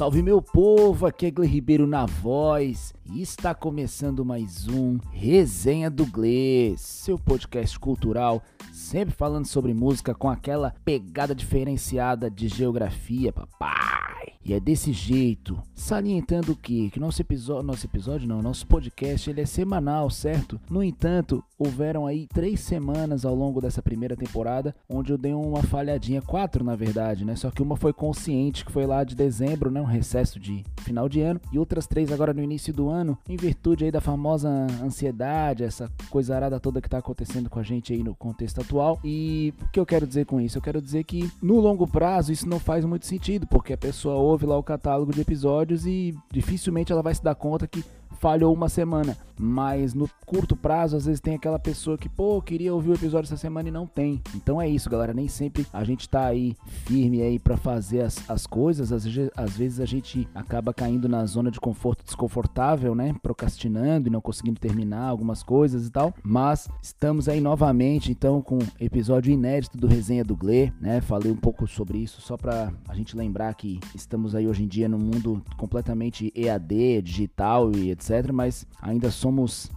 salve meu povo, aqui é Gle Ribeiro na voz e está começando mais um Resenha do Gle, seu podcast cultural, sempre falando sobre música com aquela pegada diferenciada de geografia, papai. E é desse jeito, salientando que, que nosso episódio, nosso episódio não, nosso podcast, ele é semanal, certo? No entanto, houveram aí três semanas ao longo dessa primeira temporada, onde eu dei uma falhadinha, quatro na verdade, né? Só que uma foi consciente, que foi lá de dezembro, né? Um recesso de final de ano, e outras três agora no início do ano, em virtude aí da famosa ansiedade, essa coisa arada toda que tá acontecendo com a gente aí no contexto atual. E o que eu quero dizer com isso? Eu quero dizer que no longo prazo isso não faz muito sentido, porque a pessoa ouve lá o catálogo de episódios e dificilmente ela vai se dar conta que falhou uma semana. Mas no curto prazo, às vezes tem aquela pessoa que, pô, queria ouvir o episódio essa semana e não tem. Então é isso, galera. Nem sempre a gente tá aí firme aí para fazer as, as coisas. Às, às vezes a gente acaba caindo na zona de conforto desconfortável, né? Procrastinando e não conseguindo terminar algumas coisas e tal. Mas estamos aí novamente, então, com episódio inédito do Resenha do Gle, né? Falei um pouco sobre isso só pra a gente lembrar que estamos aí hoje em dia num mundo completamente EAD, digital e etc. Mas ainda somos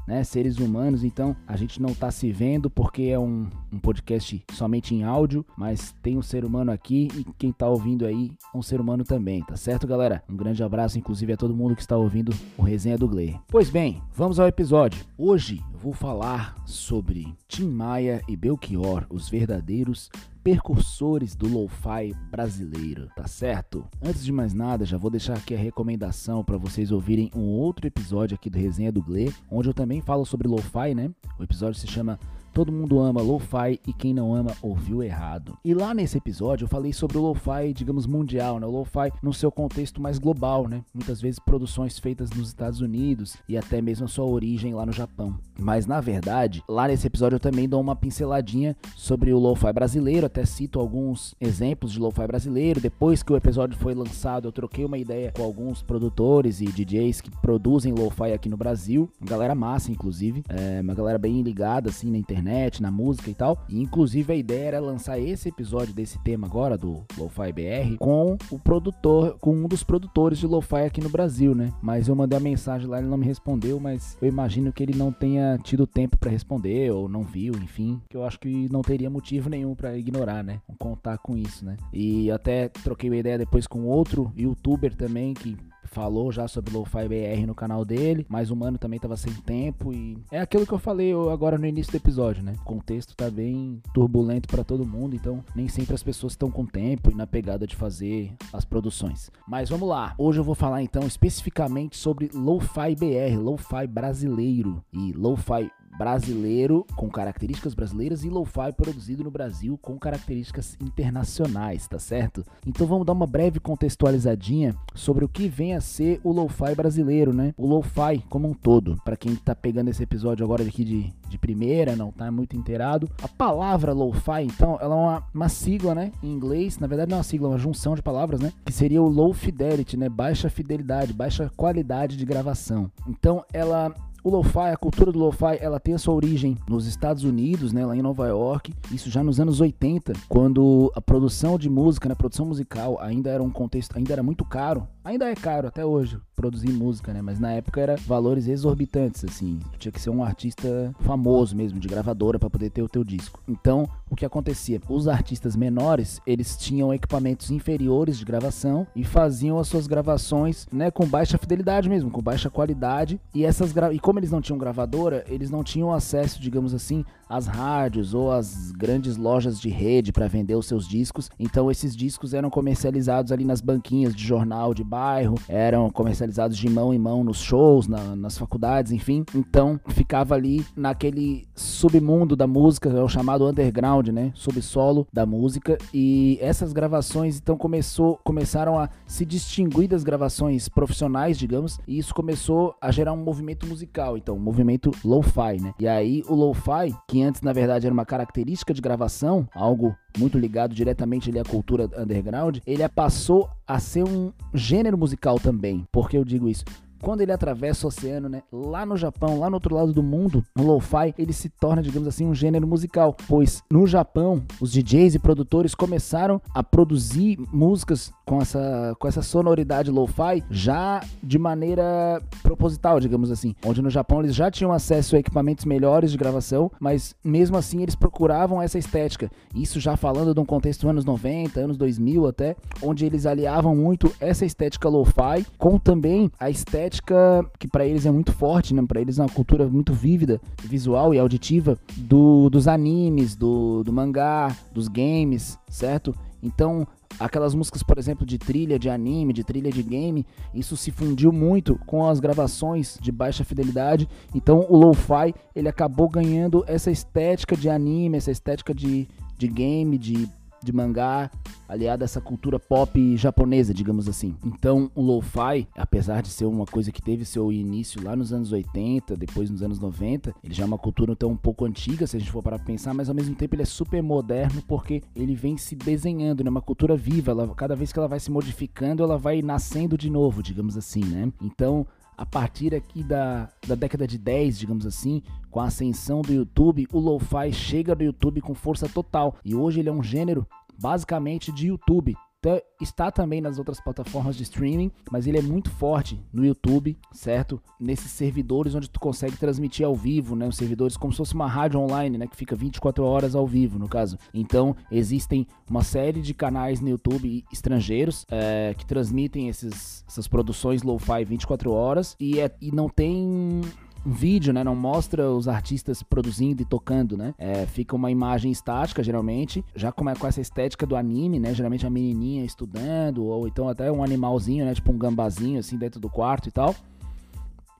né, seres humanos, então a gente não tá se vendo porque é um, um podcast somente em áudio, mas tem um ser humano aqui e quem tá ouvindo aí é um ser humano também, tá certo, galera? Um grande abraço, inclusive, a todo mundo que está ouvindo o Resenha do Gley. Pois bem, vamos ao episódio. Hoje vou falar sobre Tim Maia e Belchior, os verdadeiros percursores do lo-fi brasileiro, tá certo? Antes de mais nada, já vou deixar aqui a recomendação para vocês ouvirem um outro episódio aqui do Resenha do Gle, onde eu também falo sobre lo-fi, né? O episódio se chama Todo mundo ama lo-fi e quem não ama ouviu errado. E lá nesse episódio eu falei sobre o lo-fi, digamos, mundial, né? O lo-fi no seu contexto mais global, né? Muitas vezes produções feitas nos Estados Unidos e até mesmo a sua origem lá no Japão. Mas na verdade, lá nesse episódio eu também dou uma pinceladinha sobre o lo-fi brasileiro, até cito alguns exemplos de lo-fi brasileiro. Depois que o episódio foi lançado, eu troquei uma ideia com alguns produtores e DJs que produzem lo-fi aqui no Brasil. Uma galera massa, inclusive. É uma galera bem ligada, assim, na internet internet, na música e tal. E inclusive a ideia era lançar esse episódio desse tema agora do Lo-Fi BR com o produtor, com um dos produtores de Lo-Fi aqui no Brasil, né? Mas eu mandei a mensagem lá, ele não me respondeu, mas eu imagino que ele não tenha tido tempo para responder ou não viu, enfim, que eu acho que não teria motivo nenhum para ignorar, né? Contar com isso, né? E até troquei uma ideia depois com outro youtuber também que falou já sobre Lo-Fi BR no canal dele, mas o mano também tava sem tempo e é aquilo que eu falei agora no início do episódio, né? O contexto tá bem turbulento para todo mundo, então nem sempre as pessoas estão com tempo e na pegada de fazer as produções. Mas vamos lá. Hoje eu vou falar então especificamente sobre Lo-Fi BR, Lo-Fi brasileiro e Lo-Fi brasileiro com características brasileiras e lo-fi produzido no Brasil com características internacionais, tá certo? Então vamos dar uma breve contextualizadinha sobre o que vem a ser o lo-fi brasileiro, né? O lo-fi como um todo. Para quem tá pegando esse episódio agora aqui de, de primeira, não tá muito inteirado. A palavra lo-fi, então, ela é uma, uma sigla, né? Em inglês, na verdade não é uma sigla, é uma junção de palavras, né? Que seria o low fidelity, né? Baixa fidelidade, baixa qualidade de gravação. Então ela o lo-fi, a cultura do lo-fi, ela tem a sua origem nos Estados Unidos, né, lá em Nova York, isso já nos anos 80, quando a produção de música, né, a produção musical ainda era um contexto, ainda era muito caro, ainda é caro até hoje produzir música, né, mas na época era valores exorbitantes, assim, tinha que ser um artista famoso mesmo, de gravadora para poder ter o teu disco. Então, o que acontecia? Os artistas menores, eles tinham equipamentos inferiores de gravação e faziam as suas gravações, né, com baixa fidelidade mesmo, com baixa qualidade, e essas gra... e como eles não tinham gravadora, eles não tinham acesso, digamos assim, às rádios ou às grandes lojas de rede para vender os seus discos. Então esses discos eram comercializados ali nas banquinhas de jornal de bairro, eram comercializados de mão em mão nos shows, na, nas faculdades, enfim. Então ficava ali naquele submundo da música, é o chamado underground, né? Subsolo da música. E essas gravações então começou, começaram a se distinguir das gravações profissionais, digamos, e isso começou a gerar um movimento musical musical, então, movimento lo-fi, né? E aí o lo-fi, que antes na verdade era uma característica de gravação, algo muito ligado diretamente ali à cultura underground, ele passou a ser um gênero musical também. Por que eu digo isso? Quando ele atravessa o oceano, né, lá no Japão, lá no outro lado do mundo, o lo-fi, ele se torna, digamos assim, um gênero musical, pois no Japão, os DJs e produtores começaram a produzir músicas com essa, com essa sonoridade lo-fi já de maneira proposital, digamos assim. Onde no Japão eles já tinham acesso a equipamentos melhores de gravação, mas mesmo assim eles procuravam essa estética. Isso já falando de um contexto anos 90, anos 2000 até, onde eles aliavam muito essa estética lo-fi com também a estética que para eles é muito forte, né? Para eles é uma cultura muito vívida, visual e auditiva do, dos animes, do, do mangá, dos games, certo? Então, aquelas músicas, por exemplo, de trilha de anime, de trilha de game, isso se fundiu muito com as gravações de baixa fidelidade. Então, o lo-fi, ele acabou ganhando essa estética de anime, essa estética de, de game, de de mangá, aliada a essa cultura pop japonesa, digamos assim. Então, o lo-fi, apesar de ser uma coisa que teve seu início lá nos anos 80, depois nos anos 90, ele já é uma cultura então um pouco antiga, se a gente for para pensar, mas ao mesmo tempo ele é super moderno porque ele vem se desenhando, né? Uma cultura viva, ela, cada vez que ela vai se modificando, ela vai nascendo de novo, digamos assim, né? Então, a partir aqui da, da década de 10, digamos assim, com a ascensão do YouTube, o lo-fi chega no YouTube com força total. E hoje ele é um gênero basicamente de YouTube está também nas outras plataformas de streaming, mas ele é muito forte no YouTube, certo? Nesses servidores onde tu consegue transmitir ao vivo, né? Os servidores como se fosse uma rádio online, né? Que fica 24 horas ao vivo, no caso. Então, existem uma série de canais no YouTube estrangeiros é, que transmitem esses, essas produções lo-fi 24 horas e, é, e não tem um vídeo, né? Não mostra os artistas produzindo e tocando, né? É, fica uma imagem estática, geralmente, já como é com essa estética do anime, né? Geralmente a menininha estudando, ou então até um animalzinho, né? Tipo um gambazinho, assim, dentro do quarto e tal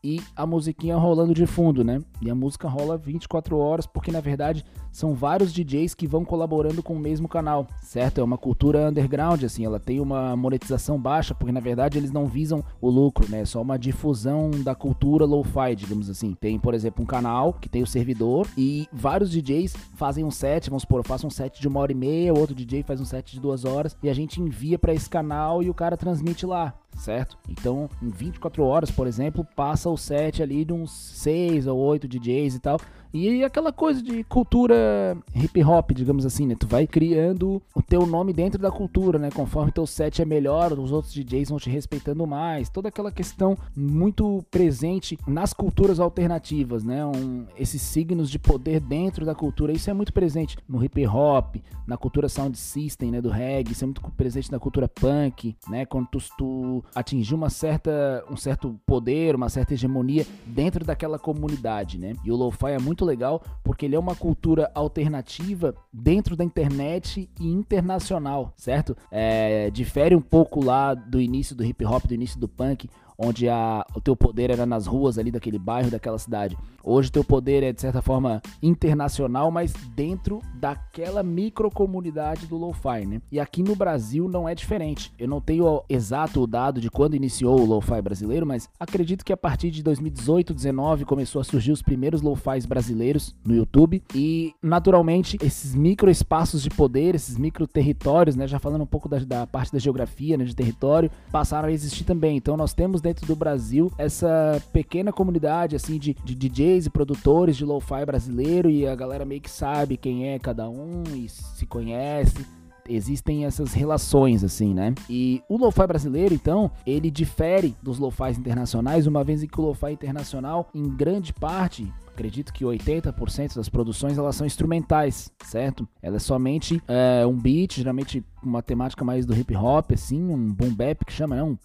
e a musiquinha rolando de fundo, né? E a música rola 24 horas, porque na verdade são vários DJs que vão colaborando com o mesmo canal, certo? É uma cultura underground, assim, ela tem uma monetização baixa, porque na verdade eles não visam o lucro, né? É só uma difusão da cultura lo-fi, digamos assim. Tem, por exemplo, um canal que tem o servidor e vários DJs fazem um set, vamos supor, eu faço um set de uma hora e meia, outro DJ faz um set de duas horas e a gente envia para esse canal e o cara transmite lá certo? Então, em 24 horas, por exemplo, passa o set ali de uns 6 ou 8 DJs e tal, e aquela coisa de cultura hip hop, digamos assim, né? Tu vai criando o teu nome dentro da cultura, né? Conforme teu set é melhor, os outros DJs vão te respeitando mais. Toda aquela questão muito presente nas culturas alternativas, né? Um, esses signos de poder dentro da cultura, isso é muito presente no hip hop, na cultura sound system, né? Do reggae, isso é muito presente na cultura punk, né? Quando tu, tu atingir uma certa, um certo poder, uma certa hegemonia dentro daquela comunidade, né? E o lo-fi é muito muito legal porque ele é uma cultura alternativa dentro da internet e internacional, certo? É, difere um pouco lá do início do hip hop, do início do punk, onde a, o teu poder era nas ruas ali daquele bairro, daquela cidade. Hoje o teu poder é de certa forma internacional, mas dentro daquela microcomunidade do lo-fi, né? E aqui no Brasil não é diferente. Eu não tenho exato o dado de quando iniciou o lo-fi brasileiro, mas acredito que a partir de 2018, 19 começou a surgir os primeiros lo-fis brasileiros no YouTube e naturalmente esses micro espaços de poder, esses micro territórios, né, já falando um pouco da, da parte da geografia, né, de território, passaram a existir também. Então nós temos dentro do Brasil essa pequena comunidade assim de, de DJs e produtores de lo-fi brasileiro e a galera meio que sabe quem é cada um e se conhece existem essas relações assim, né? E o lo-fi brasileiro, então, ele difere dos lo-fis internacionais, uma vez que o lo-fi internacional, em grande parte, acredito que 80% das produções elas são instrumentais, certo? Ela é somente é, um beat, geralmente uma temática mais do hip hop, assim, um boom bap que chama, né? Um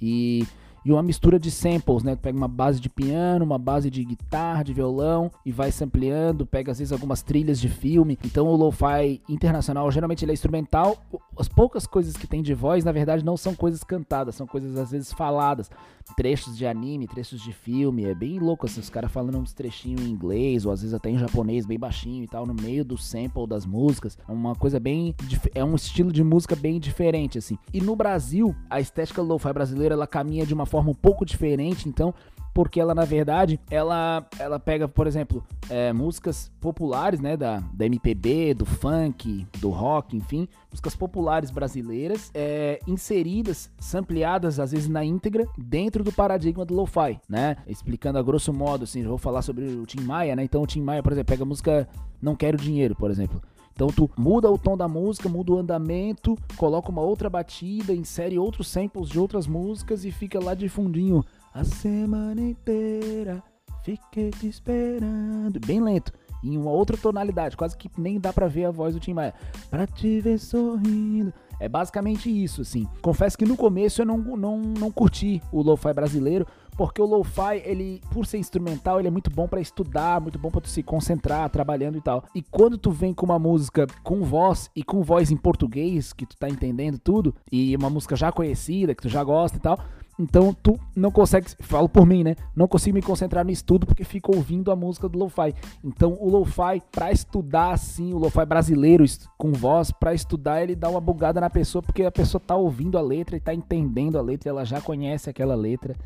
e e uma mistura de samples, né? Tu pega uma base de piano, uma base de guitarra, de violão e vai sampleando, pega às vezes algumas trilhas de filme. Então o lo-fi internacional geralmente ele é instrumental. As poucas coisas que tem de voz, na verdade, não são coisas cantadas, são coisas às vezes faladas, trechos de anime, trechos de filme. É bem louco assim, os caras falando uns trechinhos em inglês ou às vezes até em japonês, bem baixinho e tal, no meio do sample das músicas. É uma coisa bem é um estilo de música bem diferente assim. E no Brasil, a estética lo-fi brasileira ela caminha de uma forma um pouco diferente, então porque ela, na verdade, ela, ela pega, por exemplo, é, músicas populares, né, da, da MPB, do funk, do rock, enfim, músicas populares brasileiras, é, inseridas, sampleadas, às vezes na íntegra, dentro do paradigma do lo-fi, né? Explicando a grosso modo, assim, vou falar sobre o Tim Maia, né? Então o Tim Maia, por exemplo, pega a música Não Quero Dinheiro, por exemplo. Então tu muda o tom da música, muda o andamento, coloca uma outra batida, insere outros samples de outras músicas e fica lá de fundinho a semana inteira. Fiquei te esperando, bem lento, em uma outra tonalidade, quase que nem dá para ver a voz do Tim Maia. Pra te ver sorrindo. É basicamente isso, assim. Confesso que no começo eu não, não, não curti o lo-fi brasileiro, porque o lo-fi, ele, por ser instrumental, ele é muito bom para estudar, muito bom para tu se concentrar, trabalhando e tal. E quando tu vem com uma música com voz e com voz em português, que tu tá entendendo tudo, e uma música já conhecida, que tu já gosta e tal, então tu não consegue, falo por mim, né? Não consigo me concentrar no estudo porque fico ouvindo a música do lo-fi. Então o lo-fi para estudar assim, o lo-fi brasileiro com voz, para estudar ele dá uma bugada na pessoa porque a pessoa tá ouvindo a letra e tá entendendo a letra, ela já conhece aquela letra.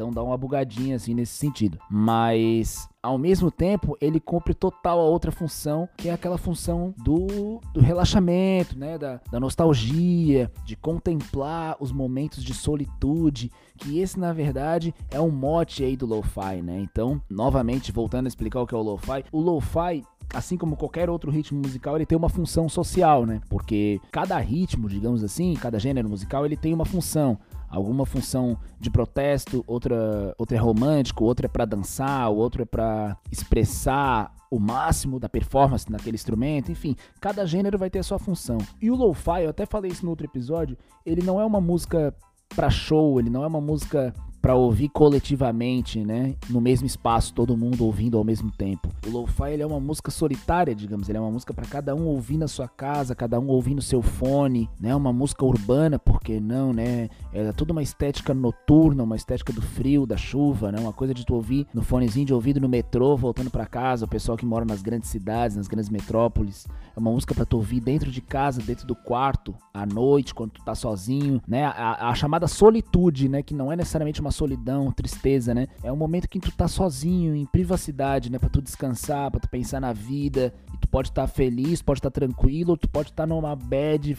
Então dá uma bugadinha assim nesse sentido. Mas ao mesmo tempo, ele cumpre total a outra função, que é aquela função do, do relaxamento, né? Da, da nostalgia, de contemplar os momentos de solitude, que esse, na verdade, é um mote aí do lo-fi, né? Então, novamente, voltando a explicar o que é o lo-fi, o lo-fi assim como qualquer outro ritmo musical, ele tem uma função social, né? Porque cada ritmo, digamos assim, cada gênero musical, ele tem uma função alguma função de protesto, outra, outra é romântico, outra é para dançar, o outro é para expressar o máximo da performance naquele instrumento, enfim, cada gênero vai ter a sua função. E o lo-fi, eu até falei isso no outro episódio, ele não é uma música para show, ele não é uma música para ouvir coletivamente, né? No mesmo espaço, todo mundo ouvindo ao mesmo tempo. O lo-fi é uma música solitária, digamos, ele é uma música para cada um ouvir na sua casa, cada um ouvir no seu fone, né? Uma música urbana, por que não, né? É toda uma estética noturna, uma estética do frio, da chuva, né? Uma coisa de tu ouvir no fonezinho de ouvido no metrô, voltando para casa, o pessoal que mora nas grandes cidades, nas grandes metrópoles. É uma música para tu ouvir dentro de casa, dentro do quarto, à noite, quando tu tá sozinho, né? A, a chamada solitude, né? Que não é necessariamente uma uma solidão, tristeza, né? É um momento que tu tá sozinho, em privacidade, né? Pra tu descansar, pra tu pensar na vida. E tu pode estar tá feliz, pode estar tá tranquilo, tu pode estar tá numa bad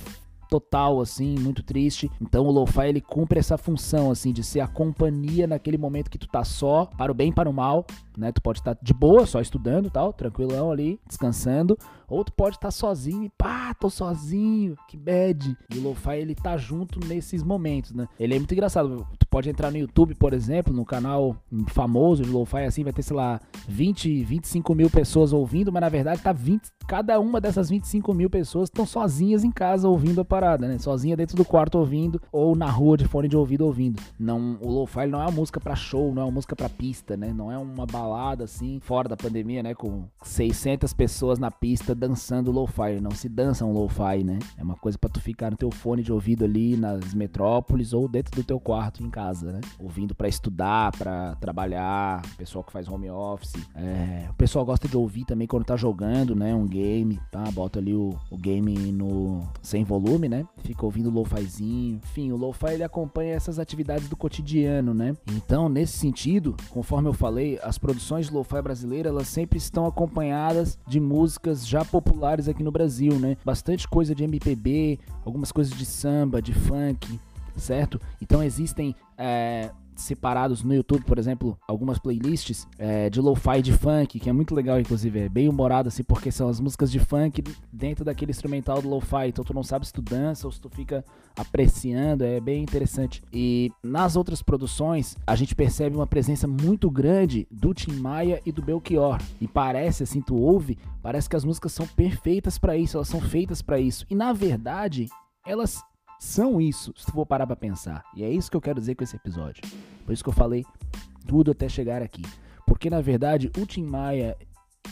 total, assim, muito triste. Então o lo-fi ele cumpre essa função, assim, de ser a companhia naquele momento que tu tá só, para o bem para o mal, né? Tu pode estar de boa, só estudando tal, tranquilão ali, descansando. Ou tu pode estar sozinho e pá, tô sozinho, que bad. E o lo-fi ele tá junto nesses momentos, né? Ele é muito engraçado. Tu pode entrar no YouTube, por exemplo, no canal famoso de lo-fi, assim, vai ter, sei lá, 20, 25 mil pessoas ouvindo, mas na verdade tá 20, cada uma dessas 25 mil pessoas estão sozinhas em casa ouvindo a parada, né? Sozinha dentro do quarto ouvindo, ou na rua de fone de ouvido ouvindo. Não, o lo-fi não é uma música para show, não é uma música para pista, né? Não é uma balada assim, fora da pandemia, né? Com 600 pessoas na pista dançando lo-fi. Não se dança um lo-fi, né? É uma coisa para tu ficar no teu fone de ouvido ali nas metrópoles ou dentro do teu quarto em casa, né? Ouvindo para estudar, para trabalhar, pessoal que faz home office. É, o pessoal gosta de ouvir também quando tá jogando, né? Um game, tá? Bota ali o, o game no sem volume, né? Fica ouvindo lo-fizinho. Enfim, o lo-fi ele acompanha essas atividades do cotidiano, né? Então, nesse sentido, conforme eu falei, as produções de lo-fi brasileira, elas sempre estão acompanhadas de músicas já populares aqui no Brasil, né? Bastante coisa de MPB, algumas coisas de samba, de funk, certo? Então existem é, separados no YouTube, por exemplo, algumas playlists é, de lo-fi de funk, que é muito legal, inclusive, é bem humorado, assim, porque são as músicas de funk dentro daquele instrumental do lo-fi, então tu não sabe se tu dança ou se tu fica apreciando, é bem interessante. E nas outras produções, a gente percebe uma presença muito grande do Tim Maia e do Belchior, e parece, assim, tu ouve, parece que as músicas são perfeitas para isso, elas são feitas para isso, e na verdade, elas são isso, se tu for parar pra pensar. E é isso que eu quero dizer com esse episódio. Por isso que eu falei tudo até chegar aqui. Porque na verdade o Tim Maia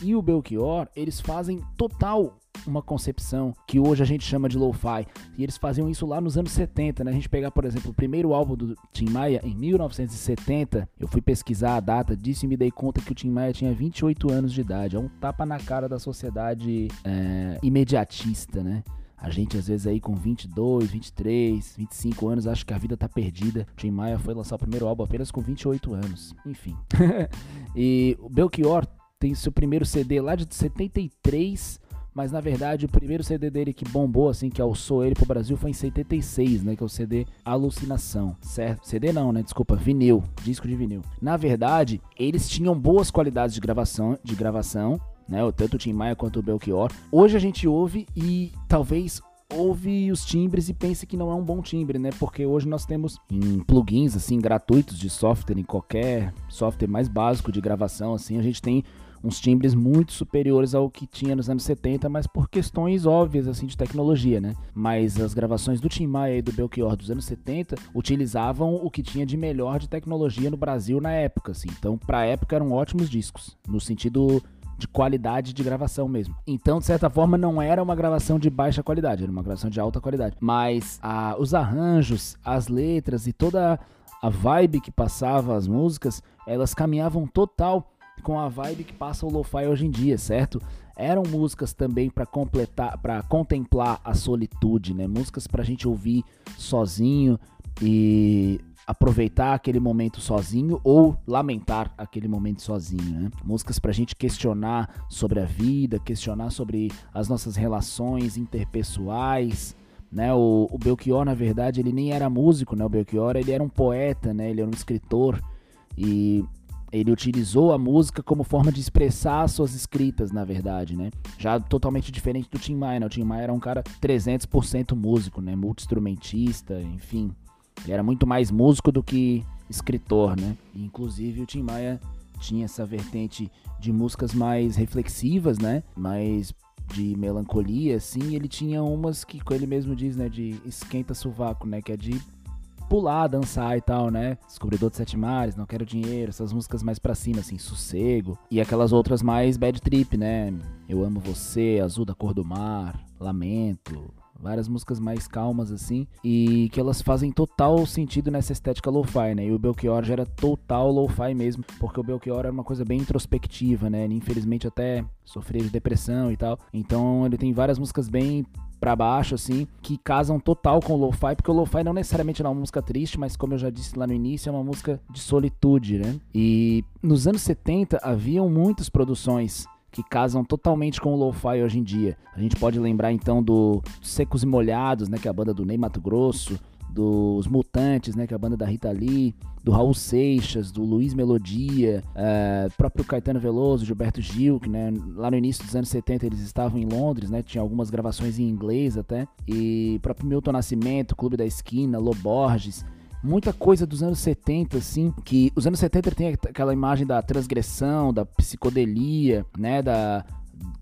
e o Belchior, eles fazem total uma concepção que hoje a gente chama de lo-fi. E eles faziam isso lá nos anos 70, né? A gente pegar, por exemplo, o primeiro álbum do Tim Maia em 1970, eu fui pesquisar a data disso e me dei conta que o Tim Maia tinha 28 anos de idade. É um tapa na cara da sociedade é, imediatista, né? A gente, às vezes, aí com 22, 23, 25 anos, acha que a vida tá perdida. Tim Maia foi lançar o primeiro álbum apenas com 28 anos. Enfim. e o Belchior tem seu primeiro CD lá de 73 mas na verdade o primeiro CD dele que bombou, assim, que alçou ele pro Brasil foi em 76, né? Que é o CD Alucinação, certo? CD não, né? Desculpa, vinil, disco de vinil. Na verdade, eles tinham boas qualidades de gravação, de gravação, né? Tanto o Tim Maia quanto o Belchior. Hoje a gente ouve e talvez ouve os timbres e pense que não é um bom timbre, né? Porque hoje nós temos em plugins assim gratuitos de software em qualquer software mais básico de gravação assim, a gente tem uns timbres muito superiores ao que tinha nos anos 70, mas por questões óbvias assim de tecnologia, né? Mas as gravações do Tim Maia e do Belchior dos anos 70 utilizavam o que tinha de melhor de tecnologia no Brasil na época, assim. Então, para a época eram ótimos discos, no sentido de qualidade de gravação mesmo. Então, de certa forma, não era uma gravação de baixa qualidade, era uma gravação de alta qualidade. Mas a, os arranjos, as letras e toda a vibe que passava as músicas, elas caminhavam total com a vibe que passa o lo-fi hoje em dia, certo? Eram músicas também para completar, para contemplar a solitude, né? Músicas para a gente ouvir sozinho e aproveitar aquele momento sozinho ou lamentar aquele momento sozinho, né? Músicas pra gente questionar sobre a vida, questionar sobre as nossas relações interpessoais, né? O, o Belchior, na verdade, ele nem era músico, né? O Belchior, ele era um poeta, né? Ele era um escritor e ele utilizou a música como forma de expressar suas escritas, na verdade, né? Já totalmente diferente do Tim Maia, né? O Tim Maia era um cara 300% músico, né? Multi-instrumentista, enfim. Ele era muito mais músico do que escritor, né? Inclusive o Tim Maia tinha essa vertente de músicas mais reflexivas, né? Mais de melancolia, assim. Ele tinha umas que, ele mesmo diz, né? De esquenta sovaco, né? Que é de pular, dançar e tal, né? Descobridor de Sete Mares, Não Quero Dinheiro, essas músicas mais pra cima, assim, Sossego. E aquelas outras mais bad trip, né? Eu Amo Você, Azul da Cor do Mar, Lamento, várias músicas mais calmas assim, e que elas fazem total sentido nessa estética lo-fi, né? E o Belchior já era total lo-fi mesmo, porque o Belchior era uma coisa bem introspectiva, né? Ele infelizmente até sofria de depressão e tal. Então ele tem várias músicas bem para baixo, assim, que casam total com o lo-fi, porque o lo-fi não necessariamente é uma música triste, mas como eu já disse lá no início, é uma música de solitude, né? E nos anos 70 haviam muitas produções que casam totalmente com o lo-fi hoje em dia. A gente pode lembrar então do Secos e Molhados, né, que é a banda do Ney Mato Grosso, dos Mutantes, né, que é a banda da Rita Lee, do Raul Seixas, do Luiz Melodia, é, próprio Caetano Veloso, Gilberto Gil, que né, lá no início dos anos 70 eles estavam em Londres, né, tinha algumas gravações em inglês até, e próprio Milton Nascimento, Clube da Esquina, Loborges, muita coisa dos anos 70, assim, que os anos 70 tem aquela imagem da transgressão, da psicodelia, né, da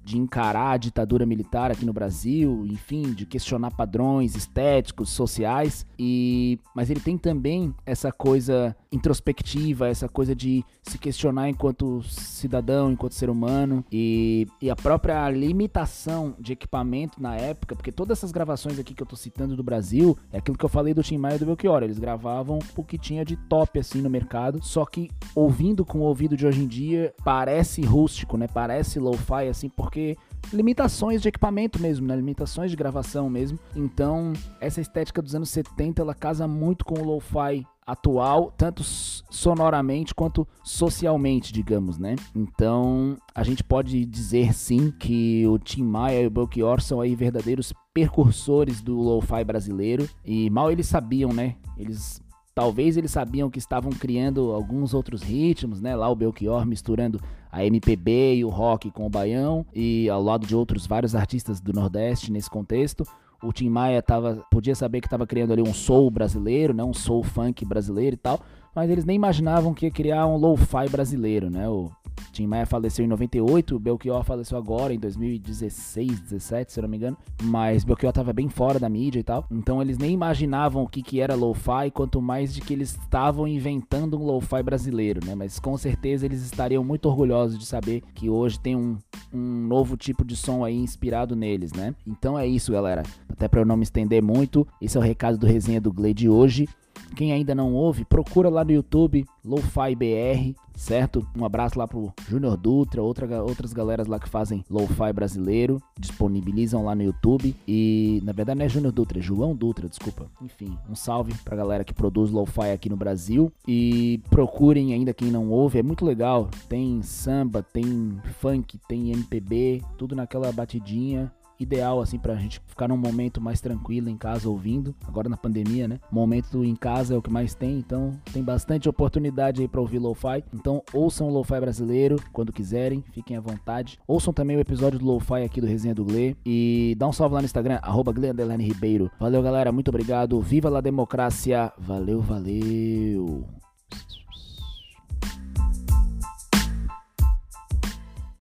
de encarar a ditadura militar aqui no Brasil, enfim, de questionar padrões estéticos, sociais, e mas ele tem também essa coisa introspectiva, essa coisa de se questionar enquanto cidadão, enquanto ser humano, e, e a própria limitação de equipamento na época, porque todas essas gravações aqui que eu tô citando do Brasil, é aquilo que eu falei do Tim Maia e do Belchior, eles gravavam o que tinha de top assim no mercado, só que ouvindo com o ouvido de hoje em dia, parece rústico, né? Parece lo-fi assim, porque porque limitações de equipamento mesmo, né? Limitações de gravação mesmo. Então, essa estética dos anos 70, ela casa muito com o lo-fi atual, tanto sonoramente quanto socialmente, digamos, né? Então, a gente pode dizer sim que o Tim Maia e o Belchior são aí verdadeiros percursores do lo-fi brasileiro e mal eles sabiam, né? Eles Talvez eles sabiam que estavam criando alguns outros ritmos, né? Lá o Belchior misturando a MPB e o rock com o baião e ao lado de outros vários artistas do Nordeste nesse contexto. O Tim Maia tava, podia saber que estava criando ali um soul brasileiro, né? Um soul funk brasileiro e tal, mas eles nem imaginavam que ia criar um lo-fi brasileiro, né? O Tim Maia faleceu em 98, o Belchior faleceu agora em 2016, 17, se eu não me engano. Mas Belchior tava bem fora da mídia e tal. Então eles nem imaginavam o que, que era lo-fi, quanto mais de que eles estavam inventando um lo-fi brasileiro, né? Mas com certeza eles estariam muito orgulhosos de saber que hoje tem um, um novo tipo de som aí inspirado neles, né? Então é isso, galera. Até para eu não me estender muito, esse é o recado do resenha do Glade de hoje. Quem ainda não ouve, procura lá no YouTube, Lo-Fi BR, certo? Um abraço lá pro Júnior Dutra, outra, outras galeras lá que fazem Lo-Fi brasileiro, disponibilizam lá no YouTube. E na verdade não é Júnior Dutra, é João Dutra, desculpa. Enfim, um salve pra galera que produz Lo-Fi aqui no Brasil. E procurem ainda quem não ouve, é muito legal. Tem samba, tem funk, tem MPB, tudo naquela batidinha ideal assim pra gente ficar num momento mais tranquilo em casa ouvindo. Agora na pandemia, né? Momento em casa é o que mais tem, então tem bastante oportunidade aí para ouvir lo-fi. Então ouçam o lo-fi brasileiro quando quiserem, fiquem à vontade. Ouçam também o episódio do lo-fi aqui do Resenha do Gle e dá um salve lá no Instagram @gle_ribeiro. Valeu, galera, muito obrigado. Viva a democracia. Valeu, valeu.